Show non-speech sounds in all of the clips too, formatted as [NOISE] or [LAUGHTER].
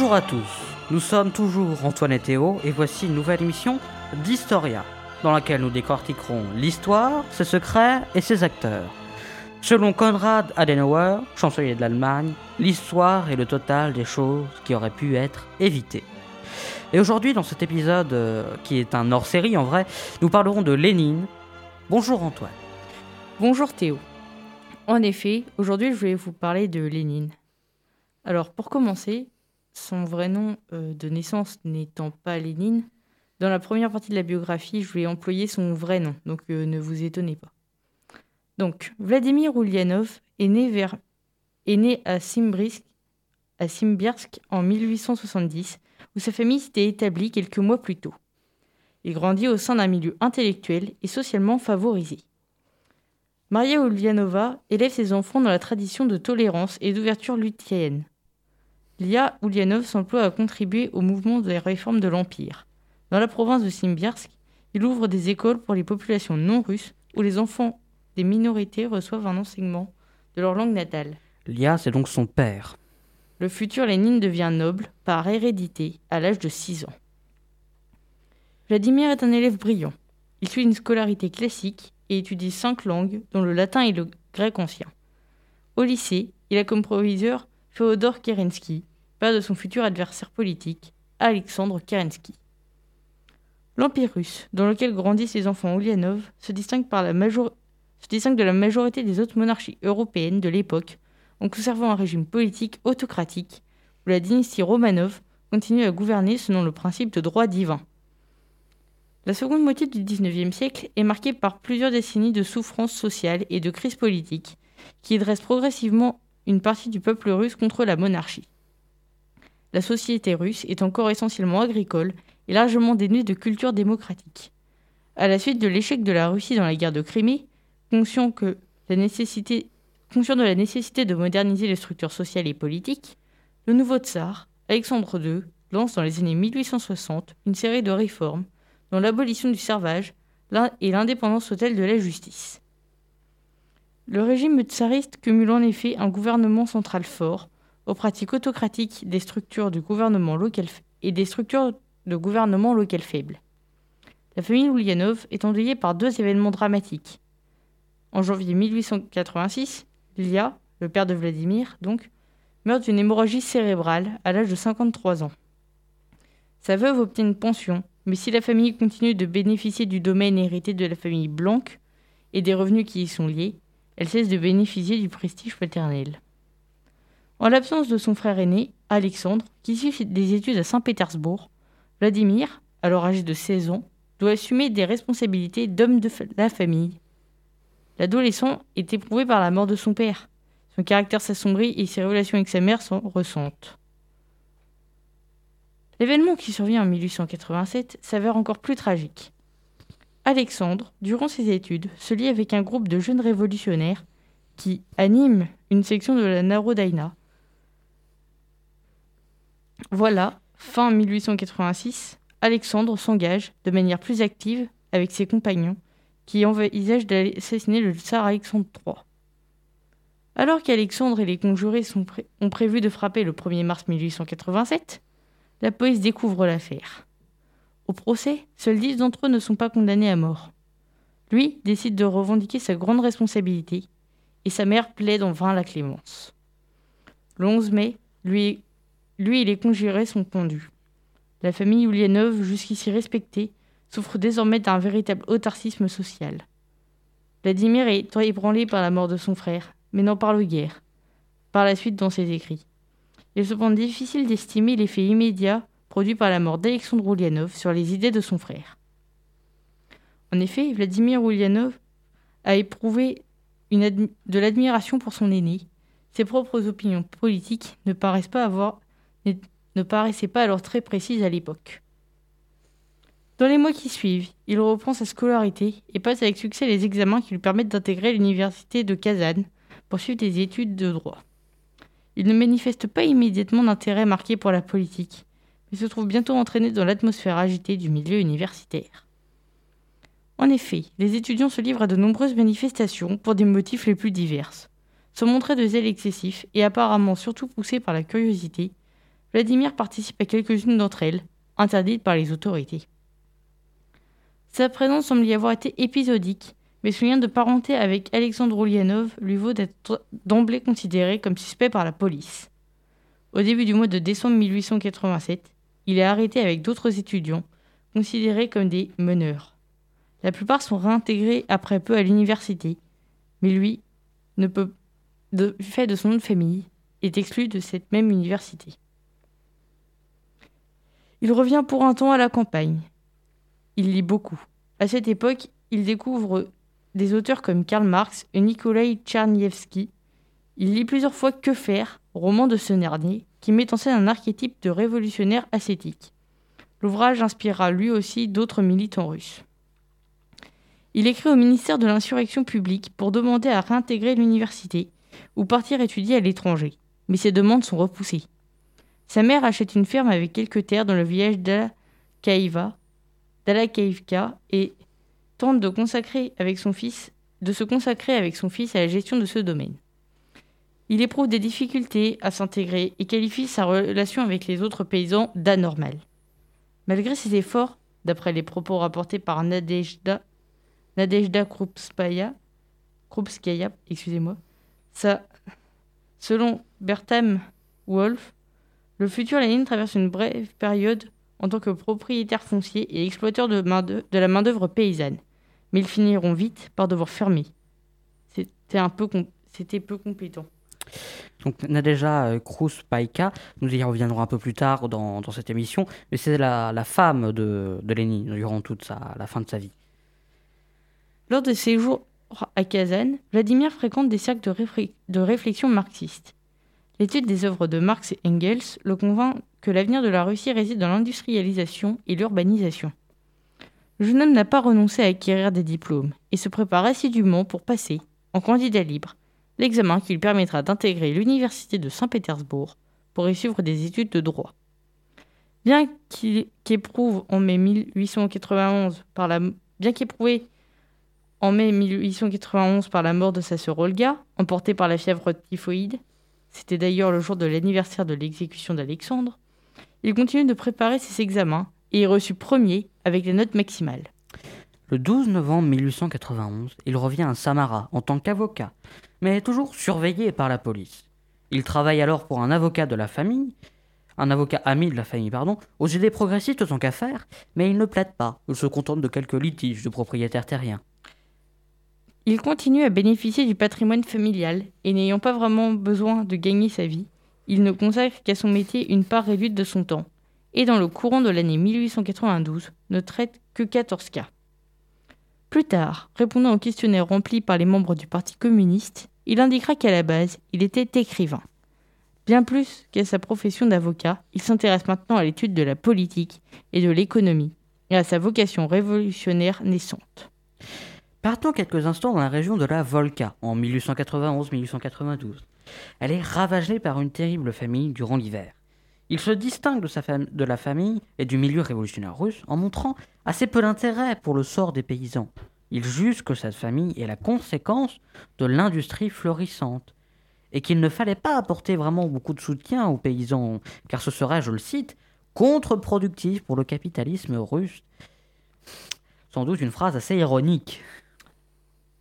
Bonjour à tous, nous sommes toujours Antoine et Théo et voici une nouvelle émission d'Historia, dans laquelle nous décortiquerons l'histoire, ses secrets et ses acteurs. Selon Konrad Adenauer, chancelier de l'Allemagne, l'histoire est le total des choses qui auraient pu être évitées. Et aujourd'hui, dans cet épisode, euh, qui est un hors-série en vrai, nous parlerons de Lénine. Bonjour Antoine. Bonjour Théo. En effet, aujourd'hui je vais vous parler de Lénine. Alors pour commencer, son vrai nom euh, de naissance n'étant pas Lénine, dans la première partie de la biographie, je vais employer son vrai nom, donc euh, ne vous étonnez pas. Donc, Vladimir Ulyanov est né, vers, est né à, Simbirsk, à Simbirsk en 1870, où sa famille s'était établie quelques mois plus tôt. Il grandit au sein d'un milieu intellectuel et socialement favorisé. Maria Ulyanova élève ses enfants dans la tradition de tolérance et d'ouverture luthérienne. Lia Ulyanov s'emploie à contribuer au mouvement des réformes de l'Empire. Dans la province de Simbirsk, il ouvre des écoles pour les populations non russes où les enfants des minorités reçoivent un enseignement de leur langue natale. Lia, c'est donc son père. Le futur Lénine devient noble par hérédité à l'âge de 6 ans. Vladimir est un élève brillant. Il suit une scolarité classique et étudie cinq langues, dont le latin et le grec ancien. Au lycée, il a comme proviseur Féodor Kerensky, père de son futur adversaire politique, Alexandre Kerensky. L'Empire russe, dans lequel grandissent les enfants Ulyanov, se distingue de la majorité des autres monarchies européennes de l'époque en conservant un régime politique autocratique où la dynastie Romanov continue à gouverner selon le principe de droit divin. La seconde moitié du XIXe siècle est marquée par plusieurs décennies de souffrances sociales et de crises politiques qui dressent progressivement une partie du peuple russe contre la monarchie. La société russe est encore essentiellement agricole et largement dénuée de culture démocratique. À la suite de l'échec de la Russie dans la guerre de Crimée, conscient, conscient de la nécessité de moderniser les structures sociales et politiques, le nouveau tsar, Alexandre II, lance dans les années 1860 une série de réformes dont l'abolition du servage et l'indépendance totale de la justice. Le régime tsariste cumule en effet un gouvernement central fort, aux pratiques autocratiques des structures du gouvernement local et des structures de gouvernement local faibles. La famille Ulyanov est endeuillée par deux événements dramatiques. En janvier 1886, Lia, le père de Vladimir, donc, meurt d'une hémorragie cérébrale à l'âge de 53 ans. Sa veuve obtient une pension, mais si la famille continue de bénéficier du domaine hérité de la famille Blanc et des revenus qui y sont liés, elle cesse de bénéficier du prestige paternel. En l'absence de son frère aîné, Alexandre, qui suit des études à Saint-Pétersbourg, Vladimir, alors âgé de 16 ans, doit assumer des responsabilités d'homme de la famille. L'adolescent est éprouvé par la mort de son père. Son caractère s'assombrit et ses relations avec sa mère s'en ressentent. L'événement qui survient en 1887 s'avère encore plus tragique. Alexandre, durant ses études, se lie avec un groupe de jeunes révolutionnaires qui animent une section de la Narodaïna. Voilà, fin 1886, Alexandre s'engage de manière plus active avec ses compagnons qui envisagent d'assassiner le tsar Alexandre III. Alors qu'Alexandre et les conjurés ont prévu de frapper le 1er mars 1887, la police découvre l'affaire. Au procès, seuls dix d'entre eux ne sont pas condamnés à mort. Lui décide de revendiquer sa grande responsabilité et sa mère plaide en vain la clémence. Le 11 mai, lui, lui et les conjurés sont pendus. La famille Ulyanov, jusqu'ici respectée, souffre désormais d'un véritable autarcisme social. Vladimir est ébranlé par la mort de son frère, mais n'en parle guère. Par la suite dans ses écrits. Il est cependant difficile d'estimer l'effet immédiat produit par la mort d'Alexandre Ulyanov sur les idées de son frère. En effet, Vladimir Ulyanov a éprouvé de l'admiration pour son aîné. Ses propres opinions politiques ne, paraissent pas avoir, ne paraissaient pas alors très précises à l'époque. Dans les mois qui suivent, il reprend sa scolarité et passe avec succès les examens qui lui permettent d'intégrer l'université de Kazan pour suivre des études de droit. Il ne manifeste pas immédiatement d'intérêt marqué pour la politique, mais se trouve bientôt entraîné dans l'atmosphère agitée du milieu universitaire. En effet, les étudiants se livrent à de nombreuses manifestations pour des motifs les plus divers. Sans montrer de zèle excessif et apparemment surtout poussés par la curiosité, Vladimir participe à quelques-unes d'entre elles, interdites par les autorités. Sa présence semble y avoir été épisodique, mais son lien de parenté avec Alexandre Oulianov lui vaut d'être d'emblée considéré comme suspect par la police. Au début du mois de décembre 1887, il est arrêté avec d'autres étudiants, considérés comme des meneurs. La plupart sont réintégrés après peu à l'université, mais lui, ne peut, de fait de son nom de famille, est exclu de cette même université. Il revient pour un temps à la campagne. Il lit beaucoup. À cette époque, il découvre des auteurs comme Karl Marx et Nikolai Tchernievski. Il lit plusieurs fois Que faire, roman de ce dernier, qui met en scène un archétype de révolutionnaire ascétique. L'ouvrage inspirera lui aussi d'autres militants russes. Il écrit au ministère de l'Insurrection publique pour demander à réintégrer l'université ou partir étudier à l'étranger, mais ses demandes sont repoussées. Sa mère achète une ferme avec quelques terres dans le village d'Alakaïva, et tente de, consacrer avec son fils, de se consacrer avec son fils à la gestion de ce domaine. Il éprouve des difficultés à s'intégrer et qualifie sa relation avec les autres paysans d'anormal. Malgré ses efforts, d'après les propos rapportés par Nadejda, Nadejda Krupskaya, excusez-moi, selon Bertam Wolf, le futur Lénine traverse une brève période en tant que propriétaire foncier et exploiteur de, de la main-d'œuvre paysanne. Mais ils finiront vite par devoir fermer. C'était un peu, c'était peu compétent. Donc Nadejda euh, Krus-Païka, nous y reviendrons un peu plus tard dans, cette émission, mais c'est la, femme de, de Lénine durant toute sa, la fin de sa vie. Lors de ses jours à Kazan, Vladimir fréquente des cercles de, de réflexion marxiste. L'étude des œuvres de Marx et Engels le convainc que l'avenir de la Russie réside dans l'industrialisation et l'urbanisation. Le jeune homme n'a pas renoncé à acquérir des diplômes et se prépare assidûment pour passer, en candidat libre, l'examen qui lui permettra d'intégrer l'université de Saint-Pétersbourg pour y suivre des études de droit. Bien qu'éprouve en mai 1891 par la bien qu'éprouvé en mai 1891 par la mort de sa sœur Olga, emportée par la fièvre typhoïde, c'était d'ailleurs le jour de l'anniversaire de l'exécution d'Alexandre, il continue de préparer ses examens et est reçu premier avec les notes maximales. Le 12 novembre 1891, il revient à Samara en tant qu'avocat, mais toujours surveillé par la police. Il travaille alors pour un avocat de la famille, un avocat ami de la famille, pardon, aux idées progressistes tant qu'à faire, mais il ne plaide pas, il se contente de quelques litiges de propriétaires terriens. Il continue à bénéficier du patrimoine familial et n'ayant pas vraiment besoin de gagner sa vie, il ne consacre qu'à son métier une part réduite de son temps, et dans le courant de l'année 1892 ne traite que 14 cas. Plus tard, répondant au questionnaire rempli par les membres du Parti communiste, il indiquera qu'à la base, il était écrivain. Bien plus qu'à sa profession d'avocat, il s'intéresse maintenant à l'étude de la politique et de l'économie, et à sa vocation révolutionnaire naissante. Partons quelques instants dans la région de la Volga, en 1891-1892. Elle est ravagée par une terrible famine durant l'hiver. Il se distingue de, de la famille et du milieu révolutionnaire russe en montrant assez peu d'intérêt pour le sort des paysans. Il juge que cette famille est la conséquence de l'industrie florissante et qu'il ne fallait pas apporter vraiment beaucoup de soutien aux paysans, car ce serait, je le cite, contre-productif pour le capitalisme russe. Sans doute une phrase assez ironique.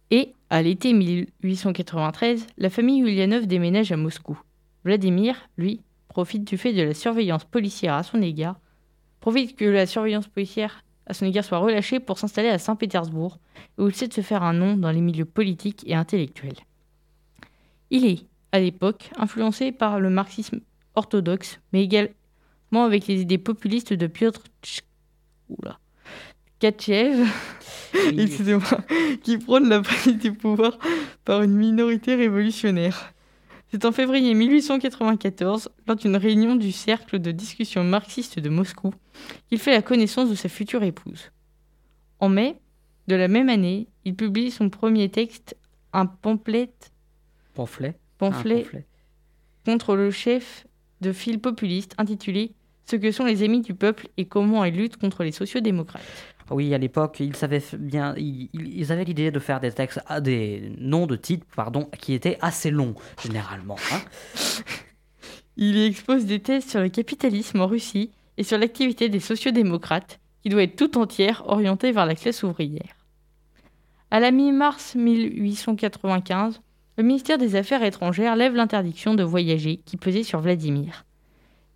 Et, à l'été 1893, la famille Ulyanov déménage à Moscou. Vladimir, lui, profite du fait de la surveillance policière à son égard, profite que la surveillance policière à son égard soit relâchée pour s'installer à Saint-Pétersbourg, où il sait de se faire un nom dans les milieux politiques et intellectuels. Il est, à l'époque, influencé par le marxisme orthodoxe, mais également avec les idées populistes de Piotr Tchatchev, qui prône la prise du pouvoir par une minorité révolutionnaire. C'est en février 1894, lors d'une réunion du cercle de discussion marxiste de Moscou, qu'il fait la connaissance de sa future épouse. En mai de la même année, il publie son premier texte, un pamphlet, pamphlet, pamphlet, contre le chef de file populiste intitulé Ce que sont les amis du peuple et comment ils luttent contre les sociodémocrates. Oui, à l'époque, ils avaient l'idée de faire des textes, ah, des noms de titres, pardon, qui étaient assez longs généralement. Hein. Il y expose des thèses sur le capitalisme en Russie et sur l'activité des sociodémocrates, qui doit être tout entière orientée vers la classe ouvrière. À la mi-mars 1895, le ministère des Affaires étrangères lève l'interdiction de voyager qui pesait sur Vladimir.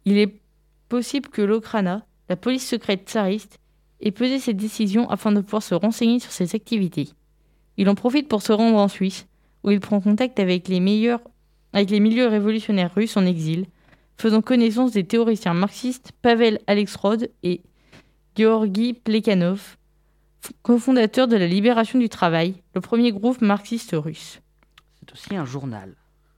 Il est possible que l'Okrana, la police secrète tsariste, ait pesé cette décision afin de pouvoir se renseigner sur ses activités. Il en profite pour se rendre en Suisse, où il prend contact avec les, meilleurs, avec les milieux révolutionnaires russes en exil, faisant connaissance des théoriciens marxistes Pavel Alexrod et Georgi Plekhanov, cofondateur de la Libération du Travail, le premier groupe marxiste russe. C'est aussi un journal.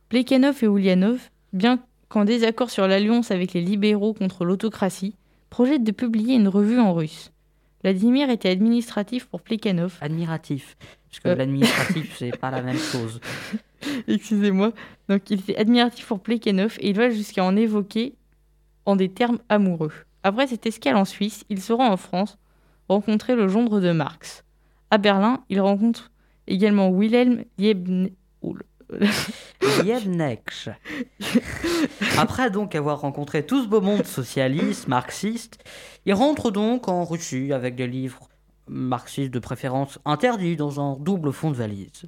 Plekhanov et Ulyanov, bien qu'en désaccord sur l'alliance avec les libéraux contre l'autocratie, projettent de publier une revue en russe. Vladimir était administratif pour Plekhanov. Admiratif. Parce que euh. l'administratif, c'est pas la même chose. [LAUGHS] Excusez-moi. Donc, il était admiratif pour Plekhanov et il va jusqu'à en évoquer en des termes amoureux. Après cette escale en Suisse, il se rend en France rencontrer le gendre de Marx. À Berlin, il rencontre également Wilhelm Liebknecht. [LAUGHS] Après donc avoir rencontré tout ce beau monde socialiste, marxiste, il rentre donc en Russie avec des livres marxistes de préférence interdits dans un double fond de valise.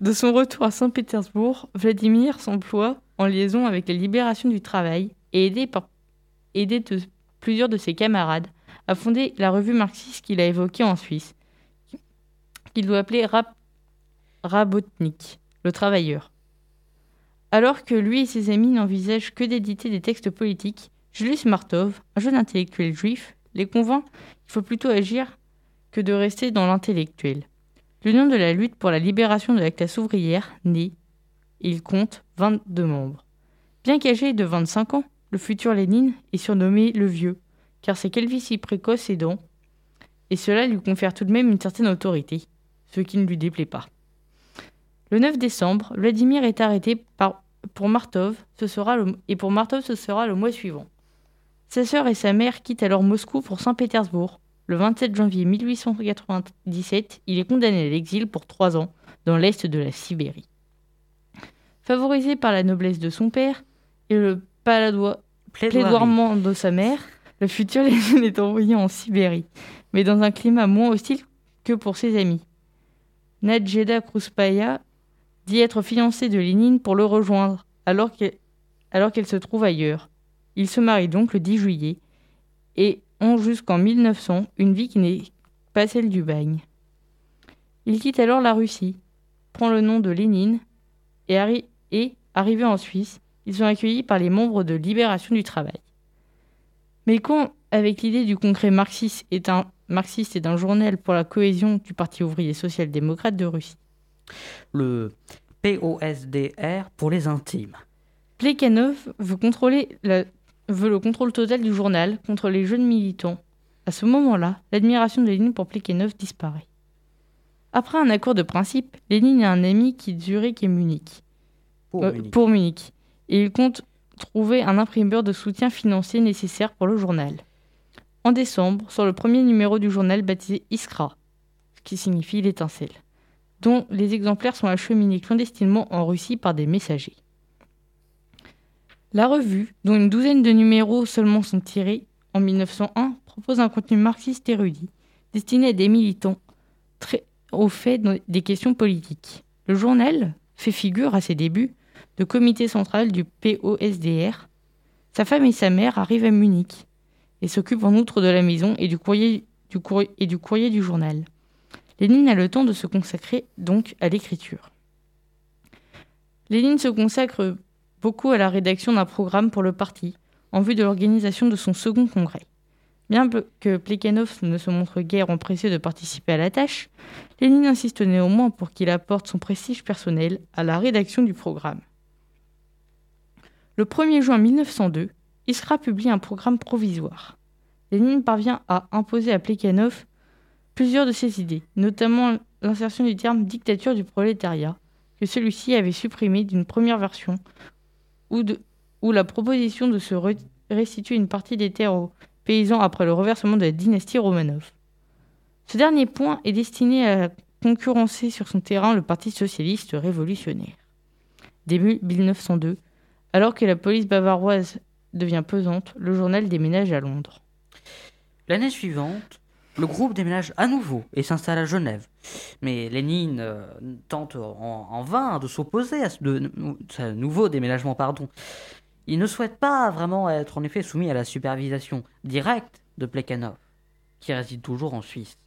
De son retour à Saint-Pétersbourg, Vladimir s'emploie en liaison avec la libération du travail et aidé par aidé de plusieurs de ses camarades à fonder la revue marxiste qu'il a évoquée en Suisse, qu'il doit appeler Rabotnik, le travailleur. Alors que lui et ses amis n'envisagent que d'éditer des textes politiques, Julius Martov, un jeune intellectuel juif, les convainc qu'il faut plutôt agir que de rester dans l'intellectuel. L'Union de la lutte pour la libération de la classe ouvrière naît. Il compte 22 membres. Bien qu'âgé de 25 ans, le futur Lénine est surnommé le Vieux, car sa calvitie précoce aidant, et cela lui confère tout de même une certaine autorité, ce qui ne lui déplaît pas. Le 9 décembre, Vladimir est arrêté par, pour Martov, ce sera le, et pour Martov ce sera le mois suivant. Sa sœur et sa mère quittent alors Moscou pour Saint-Pétersbourg. Le 27 janvier 1897, il est condamné à l'exil pour trois ans dans l'est de la Sibérie. Favorisé par la noblesse de son père et le plaidoirement de sa mère, le futur Lénine est envoyé en Sibérie, mais dans un climat moins hostile que pour ses amis. Nadjeda Kruspaya dit être fiancée de Lénine pour le rejoindre, alors qu'elle se trouve ailleurs. Ils se marient donc le 10 juillet et ont jusqu'en 1900 une vie qui n'est pas celle du bagne. Il quitte alors la Russie, prend le nom de Lénine et, arrivé en Suisse, ils sont accueillis par les membres de Libération du Travail. Mais quand, avec l'idée du congrès marxiste et d'un journal pour la cohésion du Parti ouvrier social-démocrate de Russie. Le POSDR pour les intimes. Plekhanov veut, contrôler veut le contrôle total du journal contre les jeunes militants. À ce moment-là, l'admiration de Lénine pour Plekhanov disparaît. Après un accord de principe, Lénine a un ami qui Zurich et Munich. Pour, euh, Munich. pour Munich et il compte trouver un imprimeur de soutien financier nécessaire pour le journal. En décembre, sur le premier numéro du journal baptisé Iskra, ce qui signifie l'étincelle, dont les exemplaires sont acheminés clandestinement en Russie par des messagers. La revue, dont une douzaine de numéros seulement sont tirés, en 1901, propose un contenu marxiste érudit, destiné à des militants très au fait des questions politiques. Le journal fait figure à ses débuts de comité central du POSDR. Sa femme et sa mère arrivent à Munich et s'occupent en outre de la maison et du courrier du, et du, courrier du journal. Lénine a le temps de se consacrer donc à l'écriture. Lénine se consacre beaucoup à la rédaction d'un programme pour le parti en vue de l'organisation de son second congrès. Bien que Plekhanov ne se montre guère empressé de participer à la tâche, Lénine insiste néanmoins pour qu'il apporte son prestige personnel à la rédaction du programme. Le 1er juin 1902, Iskra publie un programme provisoire. Lénine parvient à imposer à Plekhanov plusieurs de ses idées, notamment l'insertion du terme dictature du prolétariat, que celui-ci avait supprimé d'une première version, ou, la proposition de se restituer une partie des terres aux paysans après le reversement de la dynastie Romanov. Ce dernier point est destiné à concurrencer sur son terrain le Parti socialiste révolutionnaire. Début 1902, Alors que la police bavaroise devient pesante, le journal déménage à Londres. L'année suivante, le groupe déménage à nouveau et s'installe à Genève. Mais Lénine euh, tente en, vain de s'opposer à ce nouveau déménagement. Pardon. Il ne souhaite pas vraiment être en effet soumis à la supervision directe de Plekhanov, qui réside toujours en Suisse.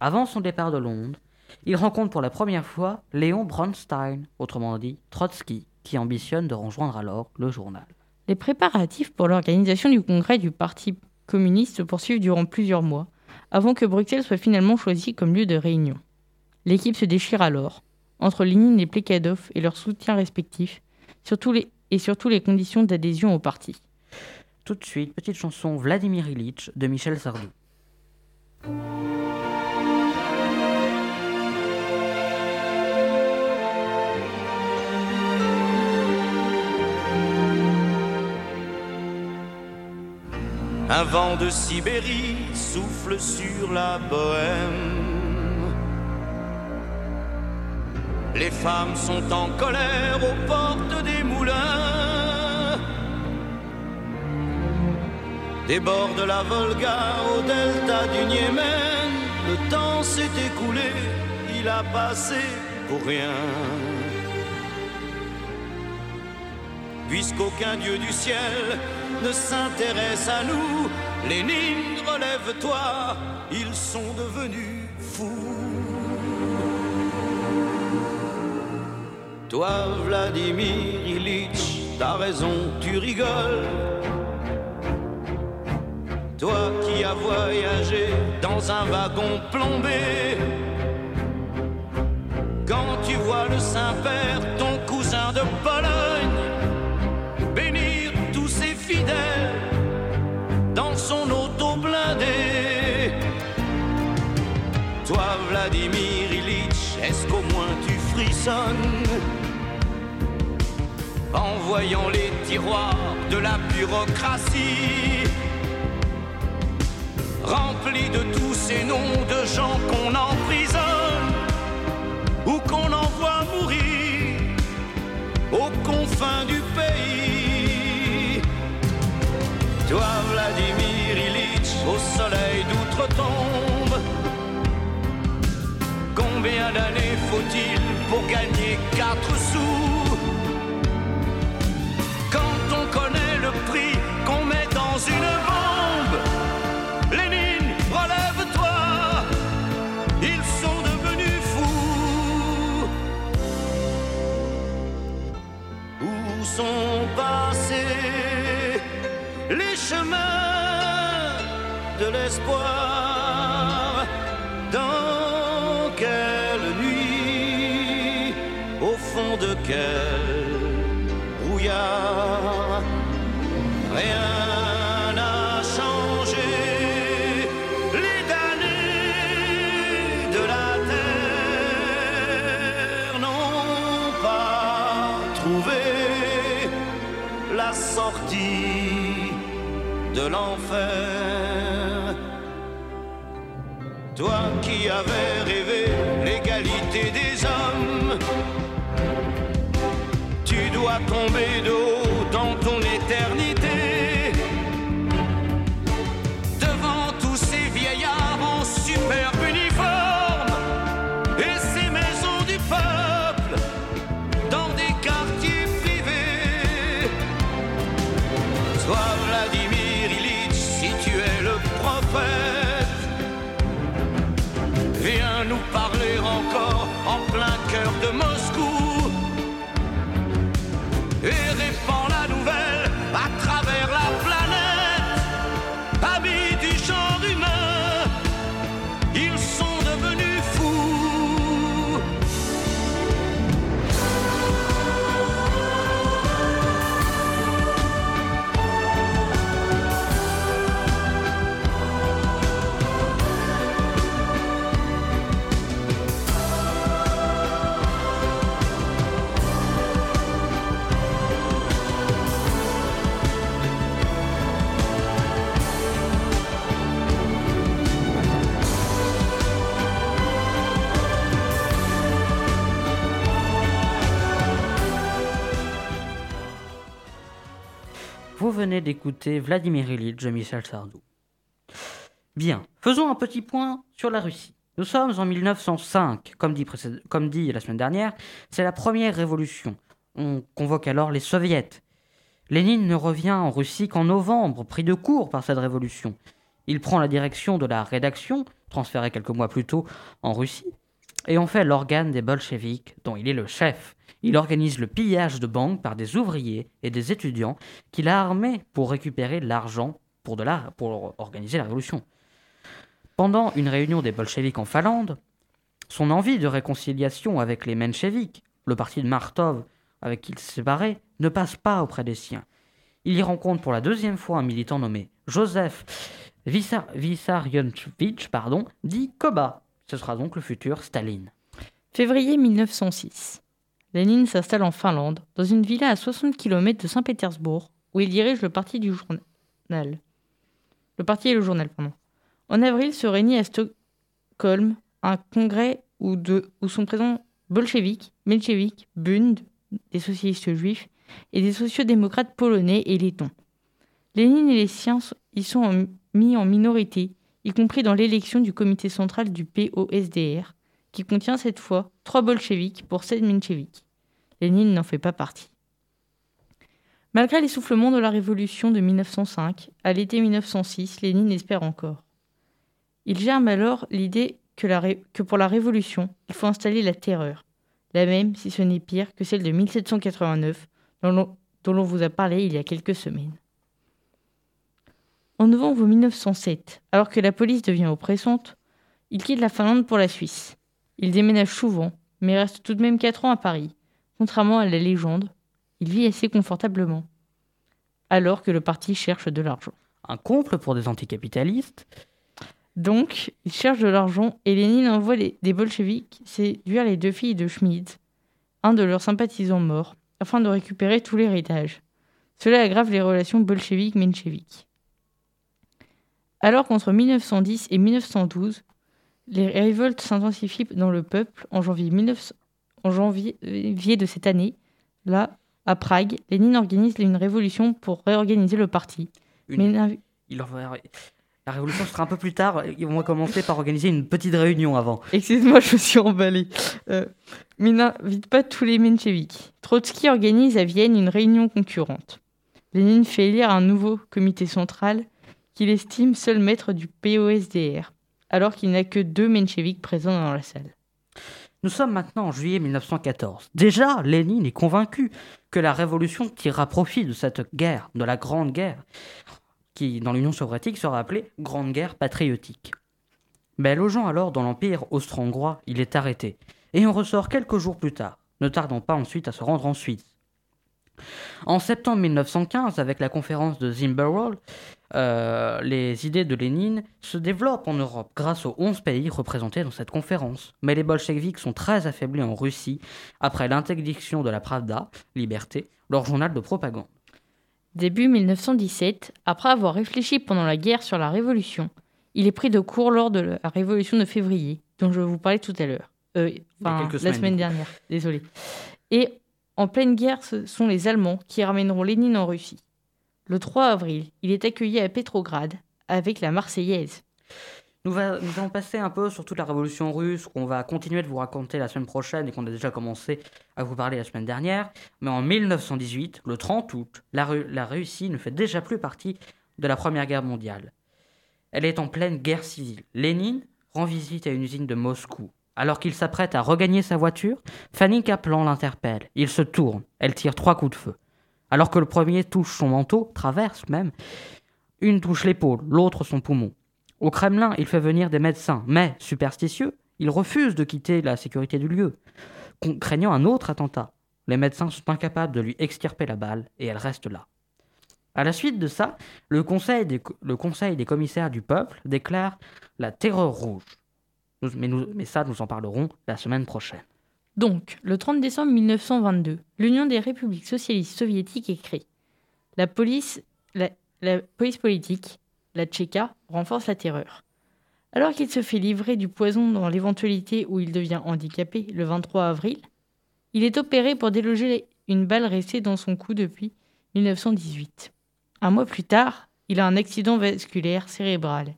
Avant son départ de Londres, il rencontre pour la première fois Léon Bronstein, autrement dit Trotsky, qui ambitionne de rejoindre alors le journal. Les préparatifs pour l'organisation du congrès du Parti communiste se poursuivent durant plusieurs mois, avant que Bruxelles soit finalement choisi comme lieu de réunion. L'équipe se déchire alors, entre Lénine et Plekhanov et leurs soutiens respectifs, les, et surtout les conditions d'adhésion au parti. Tout de suite, petite chanson Vladimir Ilitch de Michel Sardou. Un vent de Sibérie souffle sur la bohème. Les femmes sont en colère aux portes des moulins. Des bords de la Volga au delta du Niémen, le temps s'est écoulé, il a passé pour rien. Puisqu'aucun dieu du ciel ne s'intéresse à nous, Lénine, relève-toi, ils sont devenus fous. Toi, Vladimir Ilitch, t'as raison, tu rigoles. Toi qui as voyagé dans un wagon plombé, quand tu vois le Saint-Père, ton cousin de en voyant les tiroirs de la bureaucratie remplis de tous ces noms de gens qu'on emprisonne ou qu'on envoie mourir aux confins du pays. Toi, Vladimir Ilitch, au soleil d'outre-tombe, combien d'années faut-il pour gagner quatre sous Quand on connaît le prix qu'on met dans une bombe, Lénine, relève-toi, ils sont devenus fous. Où sont passés les chemins de l'espoir Rien n'a changé. Les damnés de la terre n'ont pas trouvé la sortie de l'enfer. Toi qui avais rêvé l'égalité tu dois tomber de venez d'écouter Vladimir Ilyich de Michel Sardou. Bien, faisons un petit point sur la Russie. Nous sommes en 1905, comme dit, comme dit la semaine dernière, c'est la première révolution. On convoque alors les soviets. Lénine ne revient en Russie qu'en novembre, pris de court par cette révolution. Il prend la direction de la rédaction, transférée quelques mois plus tôt en Russie, et en fait l'organe des bolcheviks dont il est le chef. Il organise le pillage de banques par des ouvriers et des étudiants qu'il a armés pour récupérer l'argent pour, de la- pour organiser la révolution. Pendant une réunion des bolcheviks en Finlande, son envie de réconciliation avec les mencheviks, le parti de Martov avec qui il s'est séparé, ne passe pas auprès des siens. Il y rencontre pour la deuxième fois un militant nommé Joseph Vissar- Vissarionovitch, pardon, dit Koba. Ce sera donc le futur Staline. Février 1906. Lénine s'installe en Finlande, dans une villa à 60 km de Saint-Pétersbourg, où il dirige le parti du journal. Le parti et le journal, pardon. En avril se réunit à Stockholm un congrès où, de- sont présents bolcheviks, mencheviks, Bund, des socialistes juifs, et des sociodémocrates polonais et lettons. Lénine et les siens y sont mis en minorité, y compris dans l'élection du comité central du POSDR, qui contient cette fois trois bolcheviks pour sept mencheviks. Lénine n'en fait pas partie. Malgré l'essoufflement de la révolution de 1905, à l'été 1906, Lénine espère encore. Il germe alors l'idée que, que pour la révolution, il faut installer la terreur, la même, si ce n'est pire, que celle de 1789, dont l'on- dont l'on vous a parlé il y a quelques semaines. En novembre 1907, alors que la police devient oppressante, il quitte la Finlande pour la Suisse. Il déménage souvent, mais reste tout de même 4 ans à Paris. Contrairement à la légende, il vit assez confortablement. Alors que le parti cherche de l'argent. Un comble pour des anticapitalistes? Donc, il cherche de l'argent et Lénine envoie les- des bolcheviks séduire les deux filles de Schmid, un de leurs sympathisants morts, afin de récupérer tout l'héritage. Cela aggrave les relations bolcheviques-mencheviques. Alors qu'entre 1910 et 1912, les révoltes s'intensifient dans le peuple en janvier, 19 en janvier janvier de cette année, là, à Prague, Lénine organise une révolution pour réorganiser le parti. Une- Mais n'inv- Il La révolution sera un peu plus tard. Ils vont commencer par organiser une petite réunion avant. Excuse-moi, je me suis emballé. Euh, mais n'invite pas tous les mencheviks. Trotsky organise à Vienne une réunion concurrente. Lénine fait élire un nouveau comité central qu'il estime seul maître du POSDR, alors qu'il n'a que deux mencheviks présents dans la salle. Nous sommes maintenant en juillet 1914. Déjà, Lénine est convaincu que la révolution tirera profit de cette guerre, de la Grande Guerre, qui dans l'Union soviétique sera appelée Grande Guerre patriotique. Mais logeant alors dans l'Empire austro-hongrois, il est arrêté, et on ressort quelques jours plus tard, ne tardant pas ensuite à se rendre en Suisse. En septembre 1915, avec la conférence de Zimmerwald, euh, les idées de Lénine se développent en Europe grâce aux 11 pays représentés dans cette conférence. Mais les bolcheviks sont très affaiblis en Russie après l'interdiction de la Pravda, Liberté, leur journal de propagande. Début 1917, après avoir réfléchi pendant la guerre sur la Révolution, il est pris de court lors de la Révolution de février, dont je vous parlais tout à l'heure. Euh, enfin, la semaine dernière, désolé. Et en pleine guerre, ce sont les Allemands qui ramèneront Lénine en Russie. Le 3 avril, il est accueilli à Pétrograd avec la Marseillaise. Nous, va- nous allons passer un peu sur toute la révolution russe qu'on va continuer de vous raconter la semaine prochaine et qu'on a déjà commencé à vous parler la semaine dernière. Mais en 1918, le 30 août, la, Ru- la Russie ne fait déjà plus partie de la Première Guerre mondiale. Elle est en pleine guerre civile. Lénine rend visite à une usine de Moscou. Alors qu'il s'apprête à regagner sa voiture, Fanny Kaplan l'interpelle. Il se tourne. Elle tire trois coups de feu. Alors que le premier touche son manteau, traverse même, une touche l'épaule, l'autre son poumon. Au Kremlin, il fait venir des médecins, mais, superstitieux, il refuse de quitter la sécurité du lieu, craignant un autre attentat. Les médecins sont incapables de lui extirper la balle, et elle reste là. À la suite de ça, le conseil des commissaires du peuple déclare la terreur rouge. Mais, ça, nous en parlerons la semaine prochaine. Donc, le 30 décembre 1922, l'Union des républiques socialistes soviétiques est créée. La police politique, la Tchéka, renforce la terreur. Alors qu'il se fait livrer du poison dans l'éventualité où il devient handicapé le 23 avril, il est opéré pour déloger une balle restée dans son cou depuis 1918. Un mois plus tard, il a un accident vasculaire cérébral.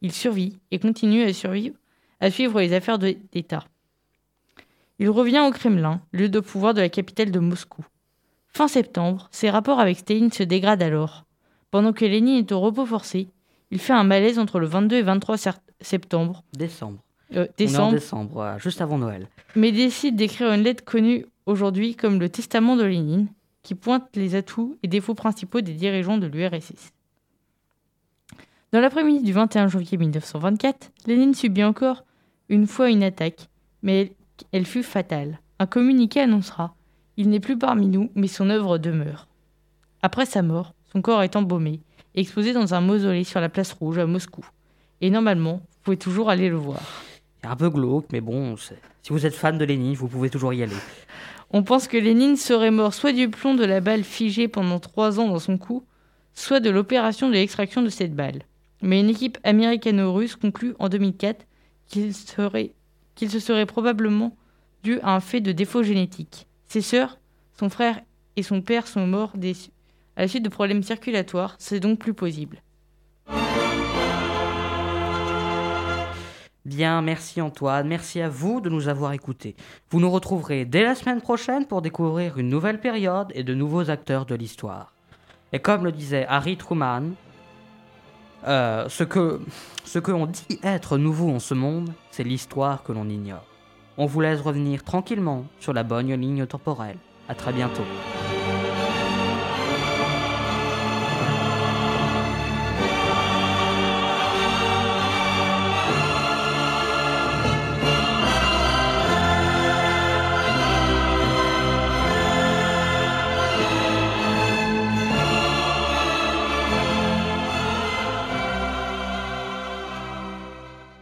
Il survit et continue à, survivre, à suivre les affaires d'État. Il revient au Kremlin, lieu de pouvoir de la capitale de Moscou. Fin septembre, ses rapports avec Staline se dégradent alors. Pendant que Lénine est au repos forcé, il fait un malaise entre le 22 et 23 septembre. Décembre. Euh, décembre. décembre, juste avant Noël. Mais décide d'écrire une lettre connue aujourd'hui comme le Testament de Lénine, qui pointe les atouts et défauts principaux des dirigeants de l'URSS. Dans l'après-midi du 21 janvier 1924, Lénine subit encore une fois une attaque, mais elle fut fatale. Un communiqué annoncera Il n'est plus parmi nous, mais son œuvre demeure. Après sa mort, son corps est embaumé et exposé dans un mausolée sur la place rouge à Moscou. Et normalement, vous pouvez toujours aller le voir. C'est un peu glauque, mais bon, si vous êtes fan de Lénine, vous pouvez toujours y aller. On pense que Lénine serait mort soit du plomb de la balle figée pendant trois ans dans son cou, soit de l'opération de l'extraction de cette balle. Mais une équipe américano-russe conclut en 2004 qu'il se serait probablement dû à un fait de défaut génétique. Ses sœurs, son frère et son père sont morts à la suite de problèmes circulatoires, c'est donc plus possible. Bien, merci Antoine, merci à vous de nous avoir écoutés. Vous nous retrouverez dès la semaine prochaine pour découvrir une nouvelle période et de nouveaux acteurs de l'histoire. Et comme le disait Harry Truman, euh, ce que ce que l'on dit être nouveau en ce monde, c'est l'histoire que l'on ignore. On vous laisse revenir tranquillement sur la bonne ligne temporelle. À très bientôt.